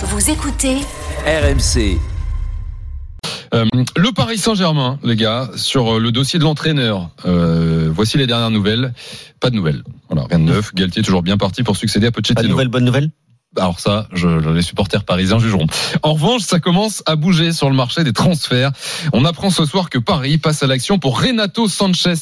Vous écoutez RMC. Euh, le Paris Saint-Germain, les gars, sur euh, le dossier de l'entraîneur. Euh, voici les dernières nouvelles. Pas de nouvelles. Voilà, rien de neuf. Galtier est toujours bien parti pour succéder à Pochettino. Pas de nouvelles, bonne nouvelle alors ça, je, les supporters parisiens jugeront. En revanche, ça commence à bouger sur le marché des transferts. On apprend ce soir que Paris passe à l'action pour Renato Sanchez.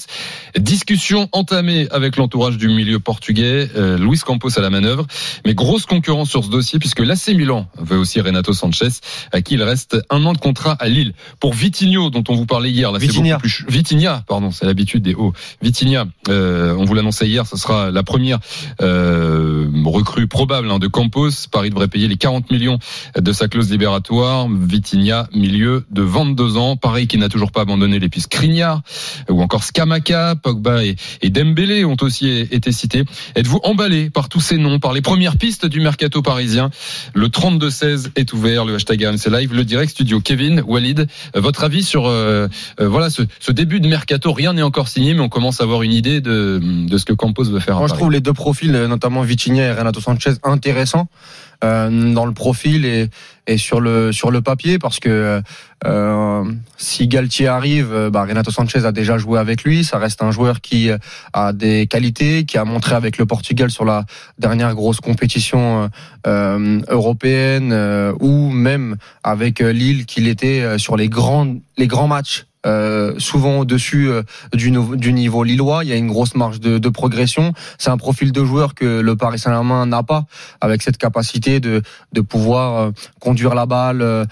Discussion entamée avec l'entourage du milieu portugais, euh, Luis Campos à la manœuvre. Mais grosse concurrence sur ce dossier puisque l'AC Milan veut aussi Renato Sanchez, à qui il reste un an de contrat à Lille. Pour Vitinho, dont on vous parlait hier, là c'est beaucoup plus Vitinha, pardon, c'est l'habitude des hauts. Vitinha, euh, on vous l'annonçait hier, ce sera la première euh, recrue probable hein, de Campos Paris devrait payer les 40 millions de sa clause libératoire. Vitinha, milieu de 22 ans. Paris qui n'a toujours pas abandonné les pistes Crignard ou encore Skamaka, Pogba et, Dembélé ont aussi été cités. Êtes-vous emballé par tous ces noms, par les premières pistes du mercato parisien? Le 32-16 est ouvert, le hashtag RMC Live, le direct studio. Kevin, Walid, votre avis sur euh, euh, voilà ce, début de mercato Rien n'est encore signé, mais on commence à avoir une idée de, ce que Campos veut faire. Moi, je trouve les deux profils, notamment Vitinha et Renato Sanchez, intéressants euh, dans le profil et, sur le papier parce que euh, si Galtier arrive, euh, bah, Renato Sanchez a déjà joué avec lui. Ça reste un joueur qui a des qualités, qui a montré avec le Portugal sur la dernière grosse compétition euh, européenne ou même avec Lille qu'il était sur les grands matchs euh, souvent au-dessus euh, du, niveau lillois. Il y a une grosse marge de, progression. C'est un profil de joueur que le Paris Saint-Germain n'a pas, avec cette capacité de, de pouvoir euh, conduire la balle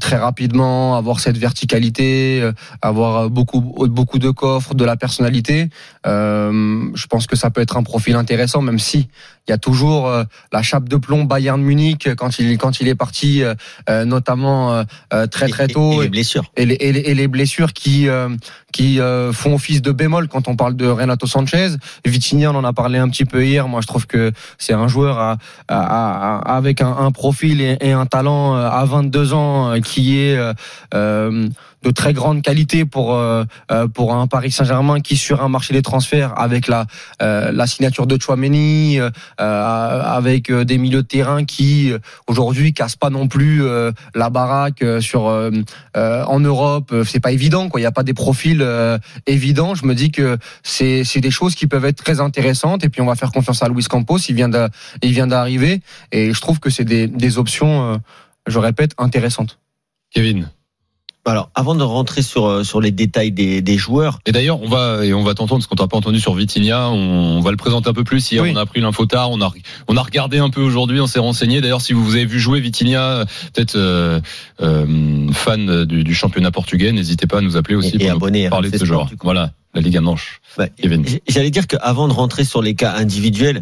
très rapidement, avoir cette verticalité, avoir beaucoup beaucoup de coffres, de la personnalité. je pense que ça peut être un profil intéressant, même si il y a toujours la chape de plomb Bayern Munich quand il quand il est parti, notamment très très tôt. Et, les blessures. Et les, et les, et les blessures qui euh, qui euh, font office de bémol quand on parle de Renato Sanchez. Vitinha, on en a parlé un petit peu hier. Moi, je trouve que c'est un joueur à, à, avec un, un profil et, un talent euh, à 22 ans qui est euh, de très grande qualité pour euh, euh, pour un Paris Saint-Germain qui sur un marché des transferts avec la euh, la signature de Chouameni avec des milieux de terrain qui aujourd'hui cassent pas non plus la baraque sur en Europe. C'est pas évident quoi. Il y a pas des profils évidents. Je me dis que c'est c'est des choses qui peuvent être très intéressantes. Et puis on va faire confiance à Luis Campos. Il vient de il vient d'arriver. Et je trouve que c'est des des options je répète intéressantes. Kevin alors, avant de rentrer sur euh, sur les détails des, des joueurs. Et d'ailleurs, on va et on va t'entendre ce qu'on t'a pas entendu sur Vitinha. On, va le présenter un peu plus. Hier, on a pris l'info tard. On a on a regardé un peu aujourd'hui. On s'est renseigné. D'ailleurs, si vous avez vu jouer Vitinha, peut-être euh, euh, fan du, du, championnat portugais, n'hésitez pas à nous appeler aussi pour nous parler de ce genre. Voilà, la Ligue Manche. J'allais dire qu'avant de rentrer sur les cas individuels,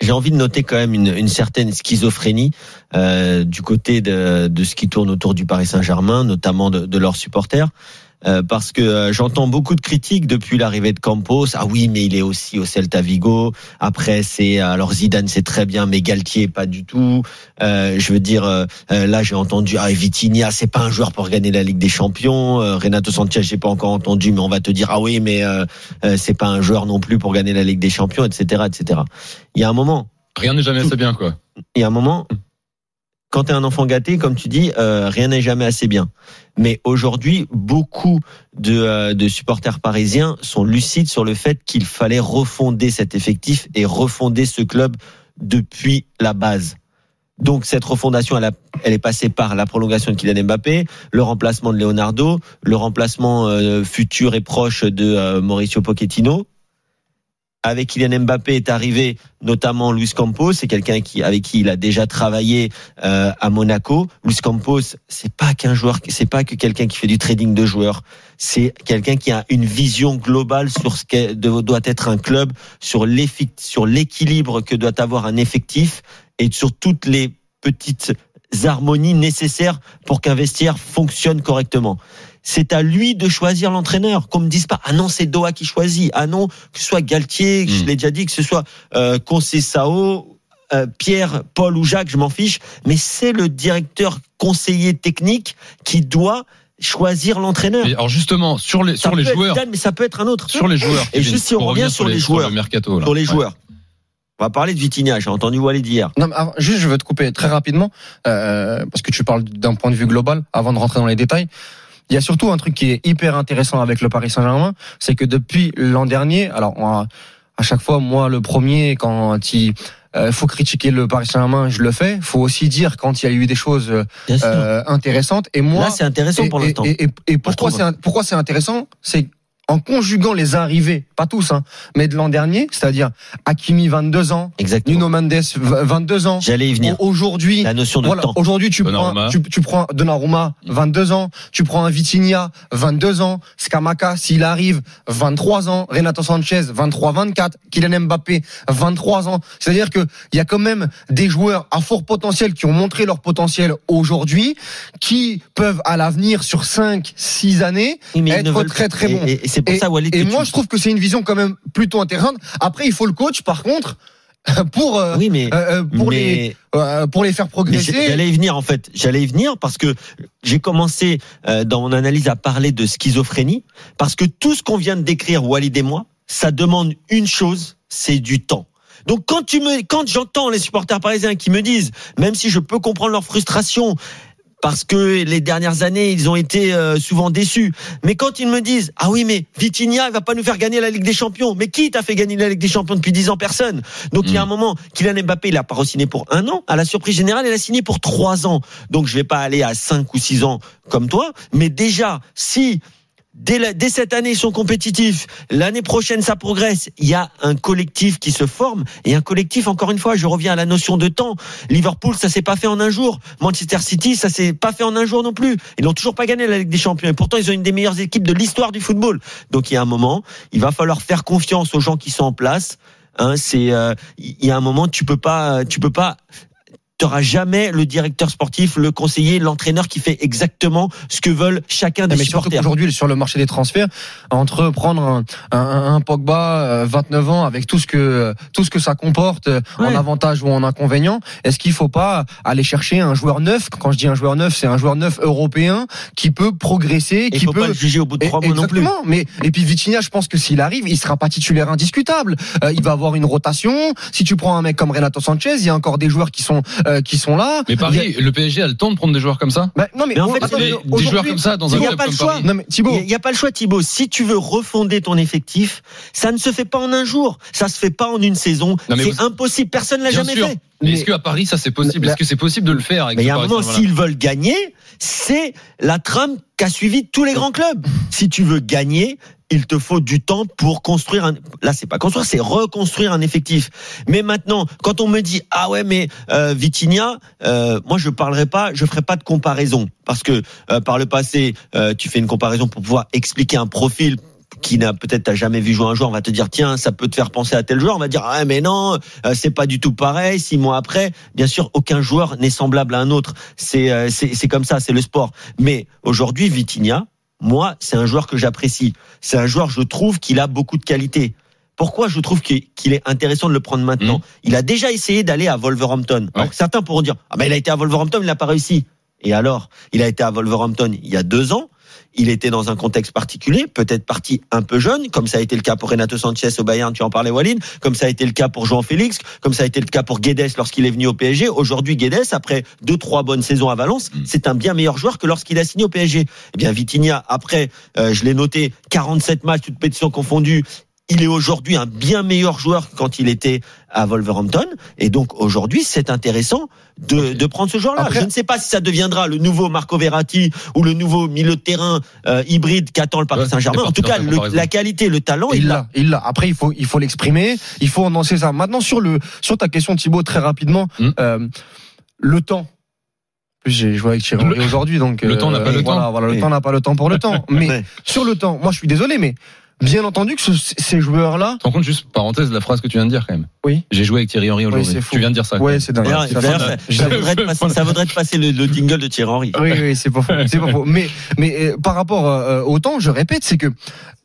j'ai envie de noter quand même une, certaine schizophrénie euh, du côté de, ce qui tourne autour du Paris Saint-Germain, notamment de leurs supporters. Euh, parce que euh, j'entends beaucoup de critiques depuis l'arrivée de Campos. Ah oui, mais il est aussi au Celta Vigo. Après, c'est alors Zidane, c'est très bien, mais Galtier pas du tout. Euh, je veux dire, euh, là j'ai entendu ah Vitinha, c'est pas un joueur pour gagner la Ligue des Champions. Renato Sanchez, j'ai pas encore entendu, mais on va te dire ah oui, mais c'est pas un joueur non plus pour gagner la Ligue des Champions, etc., etc. Il y a un moment. Rien n'est jamais assez bien, quoi. Il y a un moment quand tu es un enfant gâté, comme tu dis, euh, rien n'est jamais assez bien. Mais aujourd'hui, beaucoup de, euh, de, supporters parisiens sont lucides sur le fait qu'il fallait refonder cet effectif et refonder ce club depuis la base. Donc cette refondation, elle, a, elle est passée par la prolongation de Kylian Mbappé, le remplacement de Leonardo, le remplacement euh, futur et proche de Mauricio Pochettino, avec Kylian Mbappé est arrivé notamment Luis Campos, c'est quelqu'un qui avec qui il a déjà travaillé euh, à Monaco. Luis Campos, c'est pas qu'un joueur, c'est pas que quelqu'un qui fait du trading de joueurs, c'est quelqu'un qui a une vision globale sur ce que doit être un club, sur l'équilibre que doit avoir un effectif et sur toutes les petites harmonies nécessaires pour qu'un vestiaire fonctionne correctement c'est à lui de choisir l'entraîneur. Qu'on me dise pas, ah non, c'est Doha qui choisit. Ah non, que ce soit Galtier, je hmm. l'ai déjà dit, que ce soit euh, Sao, euh, Pierre, Paul ou Jacques, je m'en fiche. Mais c'est le directeur conseiller technique qui doit choisir l'entraîneur. Alors justement sur les sur les joueurs, mais ça peut être un autre. Sur les joueurs. Et juste si on revient sur, les, joueurs, mercato, sur les joueurs. On va parler de Vitinha. J'ai entendu Walid hier. Non, mais avant- juste, je veux te couper très rapidement, euh, parce que tu parles d'un point de vue global, avant de rentrer dans les détails. Il y a surtout un truc qui est hyper intéressant avec le Paris Saint-Germain, c'est que depuis l'an dernier, alors on a- à chaque fois, moi le premier, quand il euh, faut critiquer le Paris Saint-Germain, je le fais. Faut aussi dire quand il y a eu des choses sûr. euh, intéressantes. Et moi, Là, c'est intéressant et, pour l'instant. Et, et- et pourquoi c'est pourquoi c'est intéressant C'est en conjuguant les arrivées, pas tous, hein, mais de l'an dernier, c'est-à-dire Hakimi 22 ans, Exactement. Nuno Mendes v- 22 ans. J'allais y venir. Au- Aujourd'hui, La notion de voilà, temps. aujourd'hui tu Donnarumma. prends tu, tu prends Donnarumma 22 ans, tu prends un Vitinha 22 ans, Skamaka s'il arrive 23 ans, Renato Sanchez 23 24, Kylian Mbappé 23 ans. C'est-à-dire que il y a quand même des joueurs à fort potentiel qui ont montré leur potentiel aujourd'hui qui peuvent à l'avenir sur 5 6 années mais être très très bons. Et, et- et c'est pour Et- ça, Walid. Et que moi tu- je trouve que c'est une vision quand même plutôt intéressante. Après il faut le coach par contre pour euh, Oui, mais. euh, euh, pour les euh, pour les faire progresser. J'allais y venir en fait. J'allais y venir parce que j'ai commencé dans mon analyse à parler de schizophrénie parce que tout ce qu'on vient de décrire Walid et moi, ça demande une chose, c'est du temps. Donc quand tu me, quand j'entends les supporters parisiens qui me disent, même si je peux comprendre leur frustration, parce que les dernières années ils ont été euh, souvent déçus. Mais quand ils me disent ah oui mais Vitinha il va pas nous faire gagner la Ligue des Champions, mais qui t'a fait gagner la Ligue des Champions depuis 10 ans? Personne. Donc il y a un moment Kylian Mbappé il a pas re-signé pour un an, à la surprise générale il a signé pour trois ans. Donc je vais pas aller à cinq ou six ans comme toi, mais déjà si Dès, la- dès cette année, ils sont compétitifs. L'année prochaine, ça progresse. Il y a un collectif qui se forme. Et un collectif, encore une fois, je reviens à la notion de temps. Liverpool, ça s'est pas fait en un jour. Manchester City, ça s'est pas fait en un jour non plus. Ils n'ont toujours pas gagné la Ligue des Champions. Et pourtant, ils ont une des meilleures équipes de l'histoire du football. Donc, il y a un moment, il va falloir faire confiance aux gens qui sont en place. Hein, c'est, euh, il y a un moment, tu peux pas, tu peux pas t'auras jamais le directeur sportif, le conseiller, l'entraîneur qui fait exactement ce que veulent chacun des mais supporters. qu'aujourd'hui, sur le marché des transferts, entre prendre un, un, un Pogba, euh, 29 ans, avec tout ce que tout ce que ça comporte euh, en Ouais. avantage ou en inconvénient, est-ce qu'il faut pas aller chercher un joueur neuf? Quand je dis un joueur neuf, c'est un joueur neuf européen qui peut progresser, Il qui faut peut pas le juger au bout de Et- trois mois non plus. Mais et puis Vitinha, je pense que s'il arrive, il sera pas titulaire indiscutable. Euh, il va avoir une rotation. Si tu prends un mec comme Renato Sanchez, il y a encore des joueurs qui sont euh, qui sont là. Mais a- Paris, le PSG a le temps de prendre des joueurs comme ça Bah, non mais, Mais en fait, attends, Des, mais des joueurs comme ça dans un il y a club pas le comme choix. Paris. Non mais Thibaut, Il n'y a pas le choix, Thibaut. Si tu veux refonder ton effectif, ça ne se fait pas en un jour. Ça se fait pas en une saison. C'est vous- impossible. Personne l'a Bien jamais sûr. fait. Mais Mais- est-ce qu'à Paris, ça c'est possible? Est-ce que c'est possible de le faire avec Mais il y a un moment, s'ils veulent gagner, c'est la trame qu'a suivi tous les grands clubs. Si tu veux gagner, il te faut du temps pour construire un. Là, c'est pas construire, c'est reconstruire un effectif. Mais maintenant, quand on me dit ah ouais, mais euh, Vitinha, euh, moi je parlerai pas, je ferai pas de comparaison parce que euh, par le passé, euh, tu fais une comparaison pour pouvoir expliquer un profil qui n'a peut-être t'as jamais vu jouer un joueur, on va te dire tiens ça peut te faire penser à tel joueur, on va dire ah mais non euh, c'est pas du tout pareil. Six mois après, bien sûr aucun joueur n'est semblable à un autre. C'est euh, c'est c'est comme ça, c'est le sport. Mais aujourd'hui Vitinha, moi c'est un joueur que j'apprécie. C'est un joueur je trouve qu'il a beaucoup de qualité. Pourquoi je trouve qu'il est intéressant de le prendre maintenant Mhm. Il a déjà essayé d'aller à Wolverhampton. Alors, certains pourront dire ah ben il a été à Wolverhampton, il n'a pas réussi. Et alors, il a été à Wolverhampton il y a deux ans. Il était dans un contexte particulier, peut-être parti un peu jeune, comme ça a été le cas pour Renato Sanchez au Bayern, tu en parlais Walid, comme ça a été le cas pour Jean Félix, comme ça a été le cas pour Guedes lorsqu'il est venu au PSG. Aujourd'hui, Guedes, après deux, trois bonnes saisons à Valence, Mm. c'est un bien meilleur joueur que lorsqu'il a signé au PSG. Eh bien, Vitinha, après, euh, je l'ai noté, 47 matchs, toutes pétitions confondues, il est aujourd'hui un bien meilleur joueur que quand il était à Wolverhampton. Et donc aujourd'hui, c'est intéressant de, de prendre ce joueur-là. Je ne sais pas si ça deviendra le nouveau Marco Verratti ou le nouveau milieu de terrain euh, hybride qu'attend le Paris Saint-Germain. En tout cas, le- la qualité, le talent, il l'a. il l'a. Après, il faut, il faut l'exprimer, il faut annoncer ça. Maintenant, sur le, sur ta question, Thibaut, très rapidement, Hmm. euh, le temps. Plus, j'ai joué avec Thierry aujourd'hui, donc le temps n'a pas le voilà, temps. Voilà, le Oui. temps n'a pas le temps pour le temps. Mais sur le temps, moi, je suis désolé, mais bien entendu que ce- ces joueurs-là, Tu te rends compte, juste parenthèse, la phrase que tu viens de dire quand même. Oui. J'ai joué avec Thierry Henry aujourd'hui. tu viens de dire ça. ouais, c'est dingue. Ça, voudrait te passer, ça voudrait te passer le, le jingle de Thierry Henry. Oui, oui, c'est pas faux. C'est pas faux. Mais, mais euh, par rapport euh, au temps, je répète, c'est que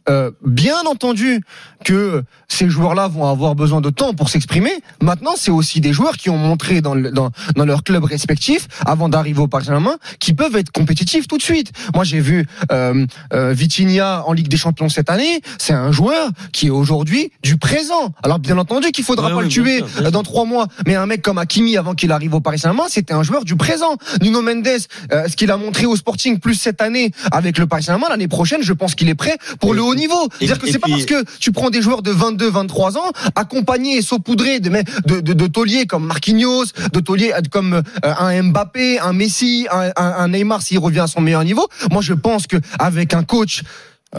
euh, bien entendu que ces joueurs-là vont avoir besoin de temps pour s'exprimer. Maintenant, c'est aussi des joueurs qui ont montré dans, le- dans, dans leur club respectif, avant d'arriver au Paris Saint-Germain, qui peuvent être compétitifs tout de suite. Moi, j'ai vu euh, euh, Vitinha en Ligue des Champions cette année. C'est un joueur qui est aujourd'hui du présent. Alors, bien entendu qu'il faudra Ouais, pas le bien tuer sûr, bien dans trois mois. Mais un mec comme Hakimi, avant qu'il arrive au Paris Saint-Germain, c'était un joueur du présent. Nuno Mendes, euh, ce qu'il a montré au Sporting plus cette année avec le Paris Saint-Germain, l'année prochaine, je pense qu'il est prêt pour le haut niveau. C'est-à-dire que c'est pas parce que tu prends des joueurs de 22, 23 ans, accompagnés et saupoudrés de, de, de, de tauliers comme Marquinhos, de tauliers euh, comme euh, un Mbappé, un Messi, un, un, un Neymar s'il revient à son meilleur niveau. Moi, je pense que avec un coach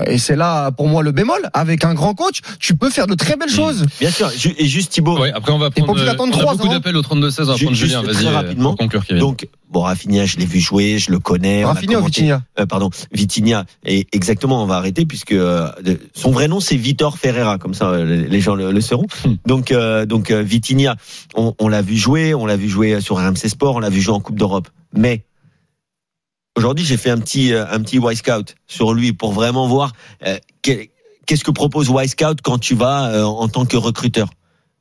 et c'est là pour moi le bémol. Avec un grand coach, tu peux faire de très belles choses. Bien sûr. Et juste Thibaut. Ouais, après on va prendre. obligé d'attendre on a trois beaucoup ans. d'appels au 32-16. On va prendre juste Julien. très Vas-y, euh, rapidement. pour conclure, Kevin. Donc, bon, Rafinha, je l'ai vu jouer, je le connais. on a Rafinha Vitinha Euh, pardon, Vitinha. Et exactement, on va arrêter puisque euh, son vrai nom c'est Vitor Ferreira, comme ça euh, les gens le, le sauront. Hmm. Donc, euh, donc euh, Vitinha, on, on l'a vu jouer, on l'a vu jouer sur RMC Sport, on l'a vu jouer en Coupe d'Europe. Mais aujourd'hui, j'ai fait un petit euh, un petit Y Scout sur lui pour vraiment voir euh, qu'est-ce que propose Y Scout quand tu vas euh, en tant que recruteur.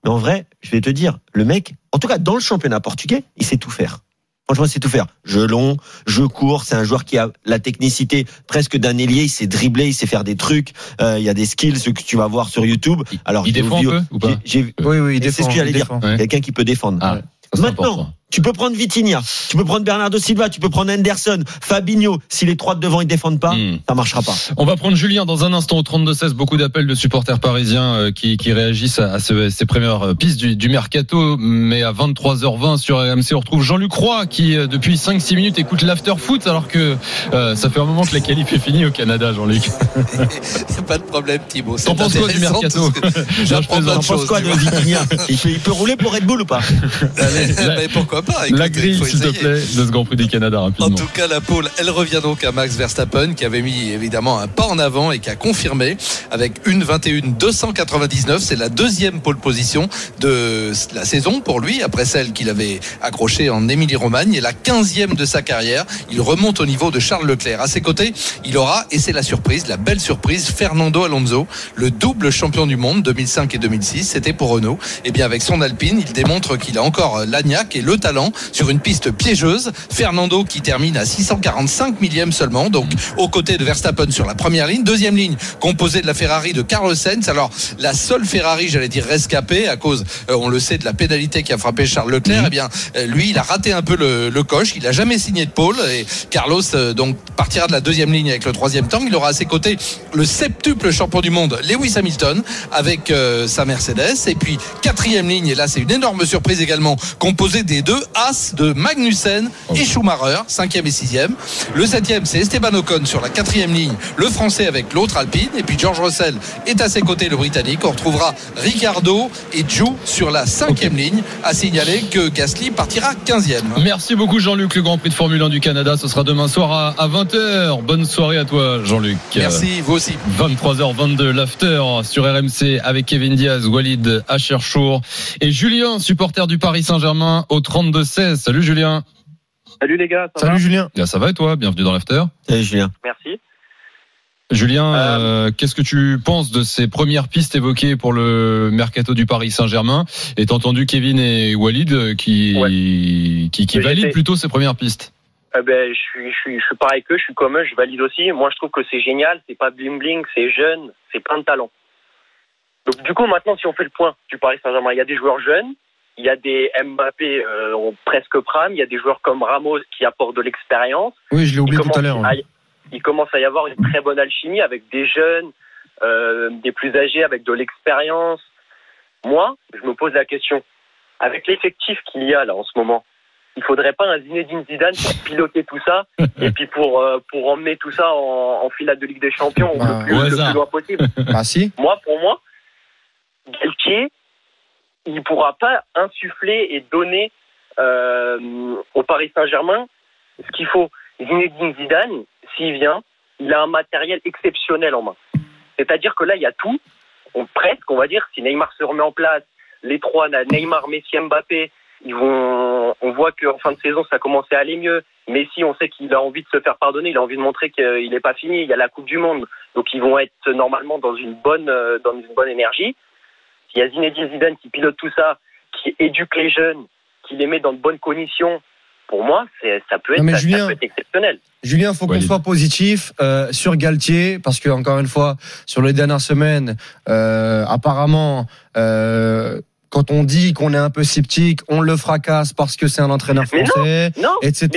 Mais en vrai, je vais te dire, le mec, en tout cas dans le championnat portugais, il sait tout faire. Franchement, il sait tout faire. Jeu long, jeu court. C'est un joueur qui a la technicité presque d'un ailier. Il sait dribbler, il sait faire des trucs. Euh, il y a des skills que tu vas voir sur YouTube. Alors, il défend un peu ou pas Oui, oui, il C'est ce défend. que j'allais dire. défend. Ouais. Quelqu'un qui peut défendre. Ah, ça, Maintenant, important. Tu peux prendre Vitinha, tu peux prendre Bernardo Silva, tu peux prendre Anderson, Fabinho. Si les trois de devant ils défendent pas, Hmm. ça marchara pas. On va prendre Julien dans un instant au 32-16. Beaucoup d'appels de supporters parisiens euh, qui, qui réagissent à, à ce- ces premières euh, pistes du, du mercato. Mais à 23h20 sur RMC, on retrouve Jean-Luc Roy qui, euh, depuis 5-6 minutes, écoute l'after foot alors que euh, ça fait un moment que la qualif est finie au Canada, Jean-Luc. C'est pas de problème, Thibaut. T'en penses quoi du mercato quoi de. Vitinha? Il peut, il peut rouler pour Red Bull ou pas? Mais pourquoi pas écoute, La il grille, s'il te plaît, de ce Grand Prix du Canada En rapidement. tout cas, la pole, elle revient donc à Max Verstappen qui avait mis évidemment un pas en avant et qui a confirmé avec une 21 299. C'est la deuxième pole position de la saison pour lui après celle qu'il avait accrochée en Émilie-Romagne et la 15e de sa carrière. Il remonte au niveau de Charles Leclerc. À ses côtés, il aura, et c'est la surprise, la belle surprise, Fernando Alonso, le double champion du monde 2005 et 2006. C'était pour Renault. Et bien avec son Alpine, il démontre qu'il a encore l'agnac et le talent sur une piste piégeuse. Fernando qui termine à 645 millième seulement, donc aux côtés de Verstappen sur la première ligne. Deuxième ligne composée de la Ferrari de Carlos Sainz. Alors la seule Ferrari, j'allais dire rescapée à cause, euh, on le sait, de la pénalité qui a frappé Charles Leclerc. Eh bien, euh, lui, il a raté un peu le, le coche. Il a jamais signé de pôle et Carlos euh, donc partira de la deuxième ligne avec le troisième temps. Il aura à ses côtés le septuple champion du monde Lewis Hamilton avec euh, sa Mercedes et puis quatrième ligne et là c'est une énorme surprise également composée des deux As de Magnussen et Schumacher cinquième et sixième. Le septième c'est Esteban Ocon sur la quatrième ligne le français avec l'autre Alpine. Et puis George Russell est à ses côtés le britannique. On retrouvera Ricardo et Zhou sur la cinquième ligne à signaler que Gasly partira quinzième. Merci beaucoup Jean-Luc, le Grand Prix de Formule 1 du Canada. Ce sera demain soir à, à 20h. Bonne soirée à toi Jean-Luc. merci vous aussi. 23h22, l'after sur RMC avec Kevin Diaz, Walid Acherchour et Julien, supporter du Paris Saint-Germain au 32-16. Salut Julien. Salut les gars, ça Salut va Julien. Bien, ça va et toi? Bienvenue dans l'after. Salut Julien. Merci. Julien, euh, qu'est-ce que tu penses de ces premières pistes évoquées pour le mercato du Paris Saint-Germain? Et t'as entendu Kevin et Walid euh, qui, qui, qui valident plutôt ces premières pistes Eh ben, je suis, je suis, je suis pareil que je suis comme eux, je valide aussi. Moi, je trouve que c'est génial, c'est pas bling bling, c'est jeune, c'est plein de talent. Donc, du coup, maintenant, si on fait le point du Paris Saint-Germain, il y a des joueurs jeunes, il y a des Mbappé euh, presque prime, il y a des joueurs comme Ramos qui apportent de l'expérience. Oui, je l'ai oublié tout à l'heure. il commence à y avoir une très bonne alchimie avec des jeunes, euh, des plus âgés, avec de l'expérience. Moi, je me pose la question, avec l'effectif qu'il y a là en ce moment, il faudrait pas un Zinedine Zidane pour piloter tout ça et puis pour euh, pour emmener tout ça en, en finale de Ligue des Champions Bah, le, plus, le loin possible. Ah si Moi, pour moi, Galtier, il pourra pas insuffler et donner euh, au Paris Saint-Germain ce qu'il faut. Zinedine Zidane, s'il vient, il a un matériel exceptionnel en main. C'est-à-dire que là, il y a tout, on, presque, on va dire, si Neymar se remet en place, les trois, Neymar, Messi, Mbappé, ils vont, on voit qu'en fin de saison, ça commençait à aller mieux. Messi, on sait qu'il a envie de se faire pardonner, il a envie de montrer qu'il n'est pas fini. Il y a la Coupe du Monde, donc ils vont être normalement dans une bonne, euh, dans une bonne énergie. Il y a Zinedine Zidane qui pilote tout ça, qui éduque les jeunes, qui les met dans de bonnes conditions. Pour moi, ça peut être, Non, mais ça, ça Julien, peut être exceptionnel. Julien, faut qu'on soit positif euh, sur Galtier parce que encore une fois, sur les dernières semaines, euh, apparemment, euh, quand on dit qu'on est un peu sceptique, on le fracasse parce que c'est un entraîneur Mais non, français, Non, etc.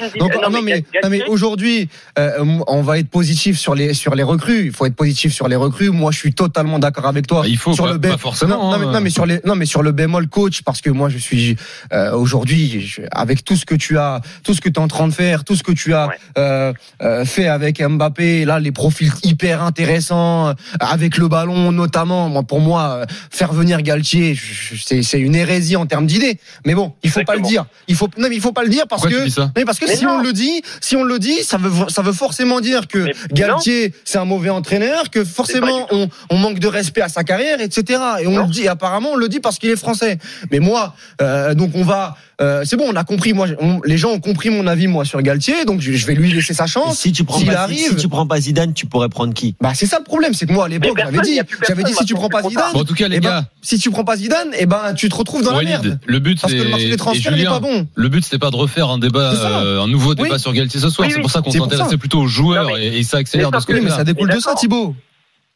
mais Donc non, non, mais mais, Galtier- non, mais aujourd'hui, euh, on va être positif sur les sur les recrues. Il faut être positif sur les recrues. Moi, je suis totalement d'accord avec toi. Bah, il faut sur pas, le pas forcément. non, non, mais, hein. non, mais sur les non mais sur le bémol coach parce que moi je suis euh, aujourd'hui avec tout ce que tu as tout ce que tu es en train de faire tout ce que tu as Ouais. euh, euh, fait avec Mbappé là les profils hyper intéressants avec le ballon notamment moi pour moi euh, faire venir Galtier je- c'est c'est une hérésie en termes d'idées mais bon il faut pas le dire il faut non mais il faut pas le dire parce Pourquoi que tu dis ça mais parce que Mais si non. on le dit, si on le dit, ça veut ça veut forcément dire que Mais Galtier c'est un mauvais entraîneur, que forcément on, on manque de respect à sa carrière, etc. Et on Non. le dit. Apparemment, on le dit parce qu'il est français. Mais moi, euh, donc on va. Euh, c'est bon, on a compris. Moi, on- les gens ont compris mon avis moi sur Galtier, donc je, je vais lui laisser sa Et chance. si tu prends pas, si- arrive- si tu prends pas Zidane, tu pourrais prendre qui? Bah c'est ça le problème, c'est que moi à l'époque j'avais dit, j'avais si tu prends pas Zidane, Bon, en tout cas, les eh ben, gars, si tu prends pas Zidane, eh ben tu te retrouves dans la Walid, merde. le but, Parce que le marché c'est- des et transferts n'est pas bon. Le but, c'était pas de refaire un débat, euh, un nouveau débat Oui. sur Galtier ce soir. Oui, c'est pour ça qu'on s'intéressait plutôt aux joueurs Non, et, et ça accélère mais de ce mais ça découle de ça. Thibaut.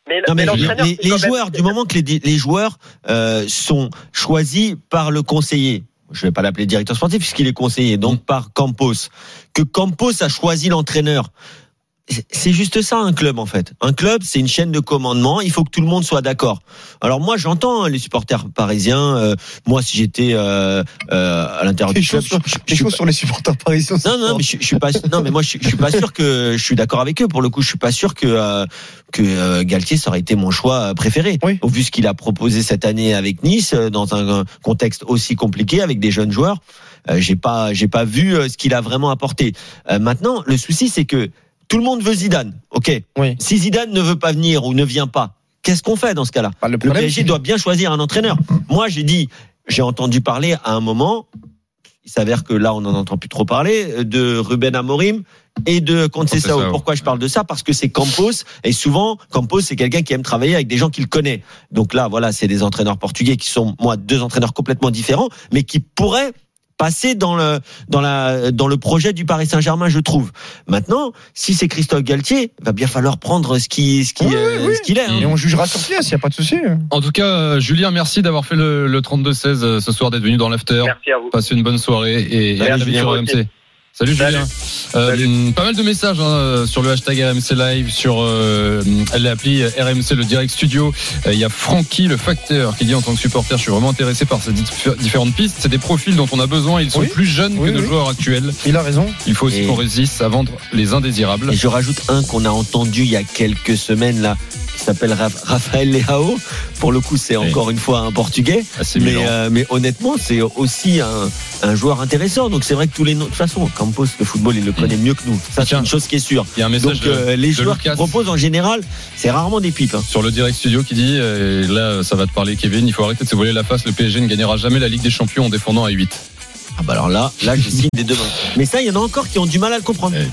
Mais, Non, mais mais les, joueurs, du moment que les, les joueurs euh, sont choisis par le conseiller, je vais pas l'appeler directeur sportif puisqu'il est conseiller, donc par Campos, que Campos a choisi l'entraîneur. C'est- juste ça un club en fait. Un club, c'est une chaîne de commandement. Il faut que tout le monde soit d'accord. Alors moi, j'entends hein, les supporters parisiens. euh, moi, si j'étais euh, euh, à l'intérieur du club, sur, je- je- suis pas- sur les supporters parisiens. non, non, mais je, je suis pas. Non, mais moi, je, je suis pas sûr que je suis d'accord avec eux. Pour le coup, je suis pas sûr que euh, que euh, Galtier ça aurait été mon choix euh, préféré. Oui. Au vu ce qu'il a proposé cette année avec Nice, euh, dans un contexte aussi compliqué avec des jeunes joueurs, euh, j'ai pas j'ai pas vu ce qu'il a vraiment apporté. Euh, maintenant, le souci c'est que tout le monde veut Zidane. Ok. Oui. Si Zidane ne veut pas venir ou ne vient pas, qu'est-ce qu'on fait dans ce cas-là? Bah, le le problème, PSG doit bien choisir un entraîneur. Moi, j'ai dit, j'ai entendu parler à un moment, il s'avère que là, on n'en entend plus trop parler, de Ruben Amorim et de. Conceição. Pourquoi je parle de ça? Parce que c'est Campos, et souvent, Campos, c'est quelqu'un qui aime travailler avec des gens qu'il connaît. Donc là, voilà, c'est des entraîneurs portugais qui sont, moi, deux entraîneurs complètement différents, mais qui pourraient passer dans le dans la dans le projet du Paris Saint-Germain je trouve maintenant si c'est Christophe Galtier va bien falloir prendre ce qui ce qui Oui, euh, oui, oui. ce qu'il est hein. Et on jugera sur pièce, il n'y a pas de souci. En tout cas, euh, Julien, merci d'avoir fait le, le 32-16 euh, ce soir, d'être venu dans l'after. Merci à vous. Passez une bonne soirée et, et à Julien. sur RMC. Salut, Salut. Julien. Euh, Pas mal de messages hein, sur le hashtag RMC Live, sur euh, l'appli RMC, le Direct Studio. Euh, Il y a Francky, le facteur, qui dit en tant que supporter, je suis vraiment intéressé par ces dif- différentes pistes. C'est des profils dont on a besoin. Ils sont Oui. plus jeunes Oui, que nos joueurs actuels. Il a raison. Il faut aussi Et- qu'on résiste à vendre les indésirables. Et je rajoute un qu'on a entendu il y a quelques semaines là, s'appelle Rafael Leao. Pour le coup, c'est Oui. encore une fois un Portugais. Assez Mais, Milan. euh, mais honnêtement, c'est aussi un, un joueur intéressant. Donc c'est vrai que tous les noms. De toute façon, Campos, le football, il le connaît mieux que nous. Ça, c'est Mm. Une chose qui est sûre. Il y a un message Donc euh, de- les de joueurs qui proposent en général, c'est rarement des pipes. hein. sur le direct studio qui dit, euh, et là ça va te parler Kevin, il faut arrêter de se voiler la face, le PSG ne gagnera jamais la Ligue des Champions en défendant à 8. Ah bah alors là, là, je signe des deux mains. Mais ça, il y en a encore qui ont du mal à le comprendre. Eh,